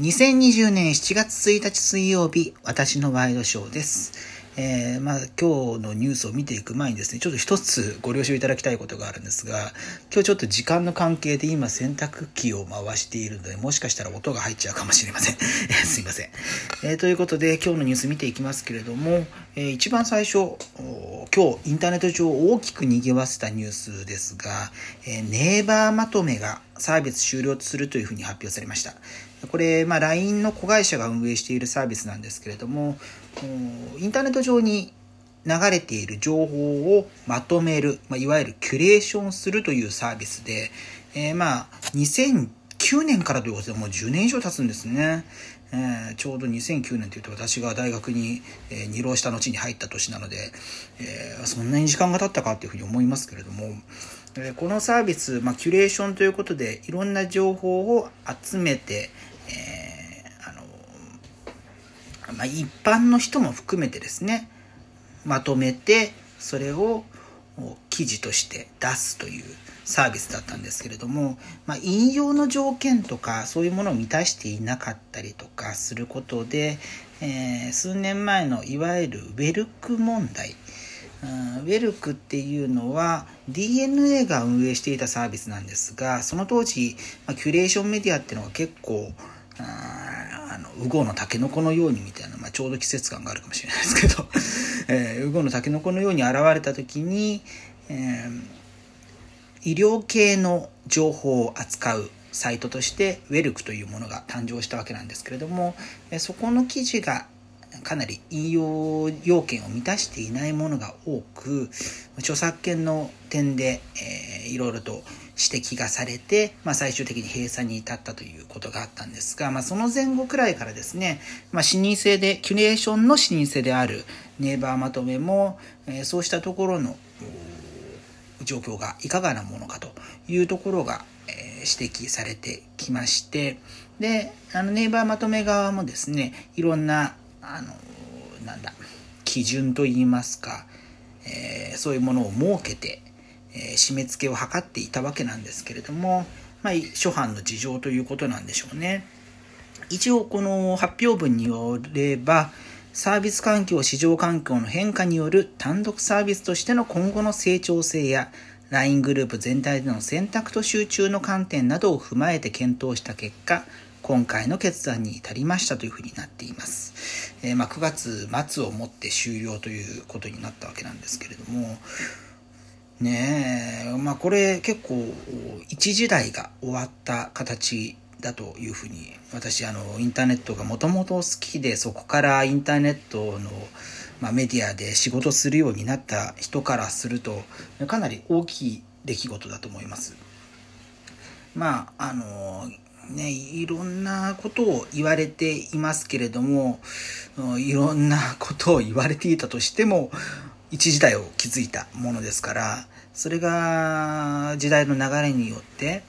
2020年7月1日水曜日、私のワイドショーです。えー、まあ、今日のニュースを見ていく前にですね、ちょっと一つご了承いただきたいことがあるんですが、今日ちょっと時間の関係で今洗濯機を回しているので、もしかしたら音が入っちゃうかもしれません。すいません。えー、ということで、今日のニュース見ていきますけれども、えー、一番最初、今日インターネット上大きく賑わせたニュースですが、えネイバーまとめがサービス終了するというふうに発表されました。これ、まあ、LINE の子会社が運営しているサービスなんですけれども、インターネット上に流れている情報をまとめる、まあ、いわゆるキュレーションするというサービスで、えー、まあ、2009年からということでもう10年以上経つんですね。えー、ちょうど2009年というと私が大学に、えー、二浪した後に入った年なので、えー、そんなに時間が経ったかというふうに思いますけれども、えこのサービス、まあ、キュレーションということでいろんな情報を集めて、えー、あのまあ、一般の人も含めてですねまとめてそれを記事として出すというサービスだったんですけれども、まあ、引用の条件とかそういうものを満たしていなかったりとかすることで、えー、数年前のいわゆるウェルク問題。ウェルクっていうのは DNA が運営していたサービスなんですがその当時、まあ、キュレーションメディアっていうのが結構あのウゴのタケノコのようにみたいな、まあ、ちょうど季節感があるかもしれないですけど、えー、ウゴのタケノコのように現れた時に、えー、医療系の情報を扱うサイトとしてウェルクというものが誕生したわけなんですけれどもそこの記事がかなり引用要件を満たしていないものが多く著作権の点で、えー、いろいろと指摘がされて、まあ、最終的に閉鎖に至ったということがあったんですが、まあ、その前後くらいからですね、まあ、視認性でキュレーションの視認性であるネイバーまとめも、えー、そうしたところの状況がいかがなものかというところが、えー、指摘されてきましてであのネイバーまとめ側もですねいろんなあのなんだ基準といいますか、えー、そういうものを設けて、え、締め付けを図っていたわけなんですけれども、まあ、初版の事情ということなんでしょうね。一応この発表文によればサービス環境市場環境の変化による単独サービスとしての今後の成長性や LINE グループ全体での選択と集中の観点などを踏まえて検討した結果今回の決断に至りましたというふうになっています。えー、ま、9月末をもって終了ということになったわけなんですけれども、ねえ、まあこれ結構一時代が終わった形だというふうに私あのインターネットがもともと好きでそこからインターネットの、まあ、メディアで仕事するようになった人からするとかなり大きい出来事だと思います。まああのね、いろんなことを言われていますけれども、いろんなことを言われていたとしても、一時代を築いたものですから、それが時代の流れによって、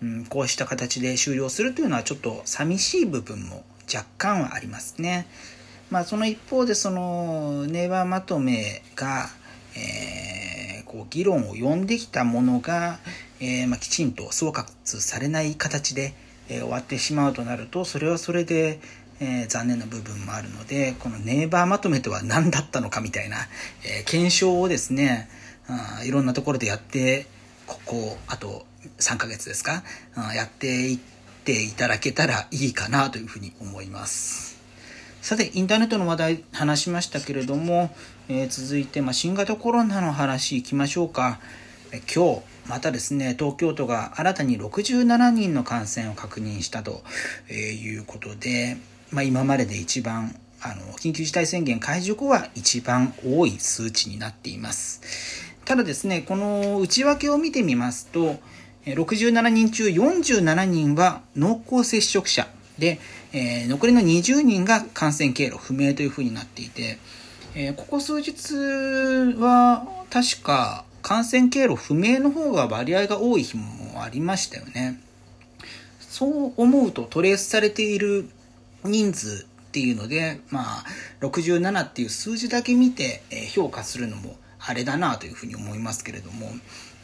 うん、こうした形で終了するというのはちょっと寂しい部分も若干はありますね。まあその一方でそのネイバーまとめが、えー、こう議論を呼んできたものが、えー、まあ、きちんと総括されない形で、えー、終わってしまうとなるとそれはそれで、えー、残念な部分もあるのでこのネイバーまとめとは何だったのかみたいな、えー、検証をですねあいろんなところでやってここあと3ヶ月ですかあやっていっていただけたらいいかなというふうに思います。さてインターネットの話題話しましたけれども、えー、続いて、まあ、新型コロナの話いきましょうか、え今日またですね、東京都が新たに67人の感染を確認したということで、まあ、今までで一番あの緊急事態宣言解除後は一番多い数値になっています。ただですね、この内訳を見てみますと、67人中47人は濃厚接触者で、えー、残りの20人が感染経路不明というふうになっていて、えー、ここ数日は確か感染経路不明の方が割合が多い日もありましたよね。そう思うとトレースされている人数っていうので、まあ、67っていう数字だけ見て評価するのもあれだなというふうに思いますけれども、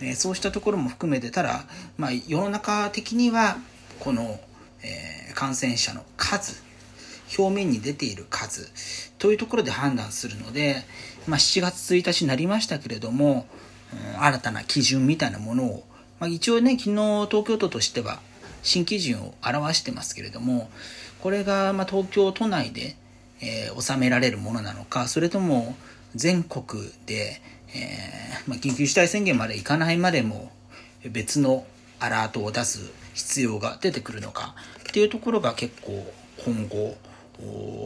えそうしたところも含めてたら、まあ、世の中的にはこのえー、感染者の数、表面に出ている数というところで判断するので、まあ、7月1日になりましたけれども、うん、新たな基準みたいなものを、まあ、一応ね、昨日東京都としては新基準を表してますけれども、これがま東京都内で、えー、収められるものなのか、それとも全国で、えー、ま、緊急事態宣言までいかないまでも別のアラートを出す必要が出てくるのかっていうところが結構今後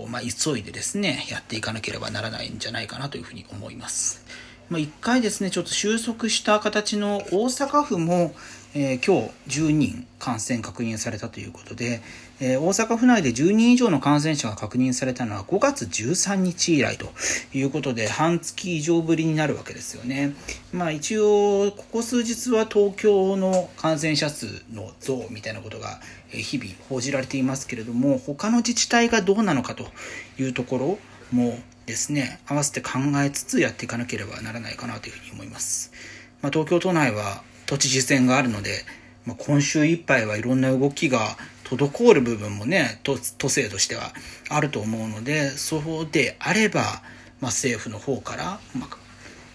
まあ、急いでですね、やっていかなければならないんじゃないかなというふうに思います。まあ、1回ですね、ちょっと収束した形の大阪府も、えー、今日10人感染確認されたということで、えー、大阪府内で10人以上の感染者が確認されたのは5月13日以来ということで、半月以上ぶりになるわけですよね。まあ一応、ここ数日は東京の感染者数の増みたいなことが日々報じられていますけれども、他の自治体がどうなのかというところもですね、合わせて考えつつやっていかなければならないかなというふうに思います。まあ、東京都内は都知事選があるので、まあ、今週いっぱいはいろんな動きが滞る部分もね都都政としてはあると思うのでそうであれば、まあ、政府の方から、まあ、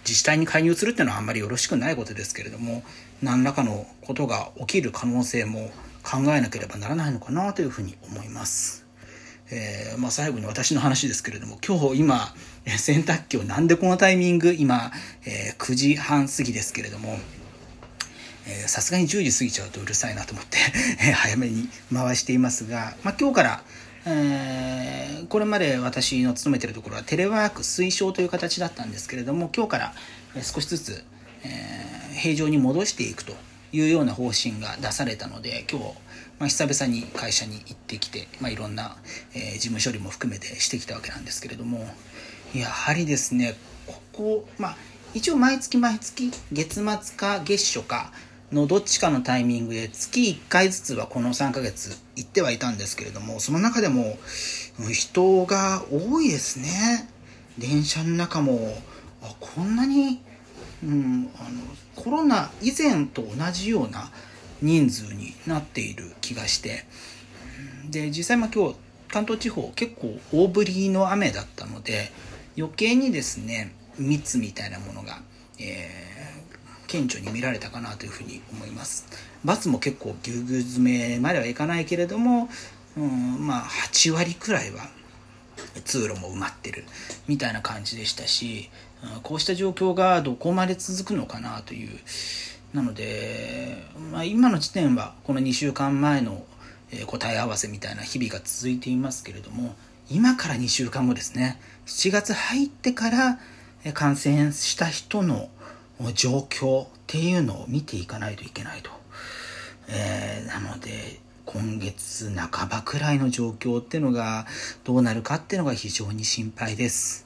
自治体に介入するっていうのはあんまりよろしくないことですけれども何らかのことが起きる可能性も考えなければならないのかなというふうに思います。えー、まあ、最後に私の話ですけれども今日今洗濯機をなんでこのタイミング今、えー、9時半過ぎですけれどもさすがに10時過ぎちゃうとうるさいなと思って 早めに回していますが、まあ、今日から、えー、これまで私の勤めてるところはテレワーク推奨という形だったんですけれども今日から少しずつ、えー、平常に戻していくというような方針が出されたので今日、まあ、久々に会社に行ってきて、まあ、いろんな、えー、事務処理も含めてしてきたわけなんですけれどもやはりですねここまあ一応毎月毎月月末か月初かのどっちかのタイミングで月1回ずつはこの3ヶ月行ってはいたんですけれども、その中でも人が多いですね。電車の中も、あこんなに、うん、あのコロナ以前と同じような人数になっている気がして、で、実際ま今日関東地方結構大降りの雨だったので、余計にですね、密みたいなものが、えー顕著に見られたかなというふうに思います。バスも結構ぎゅうぎゅう詰めまではいかないけれども、うん、まあ8割くらいは通路も埋まってるみたいな感じでしたし、こうした状況がどこまで続くのかなというなので、まあ、今の時点はこの2週間前の答え合わせみたいな日々が続いていますけれども今から2週間後ですね7月入ってから感染した人の状況っていうのを見ていかないといけないと。えー、なので、今月半ばくらいの状況っていうのがどうなるかっていうのが非常に心配です。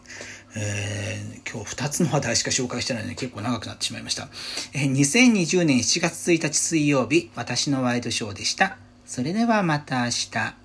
えー、今日2つの話題しか紹介してないので結構長くなってしまいました。えー、2020年7月1日水曜日、私のワイドショーでした。それではまた明日。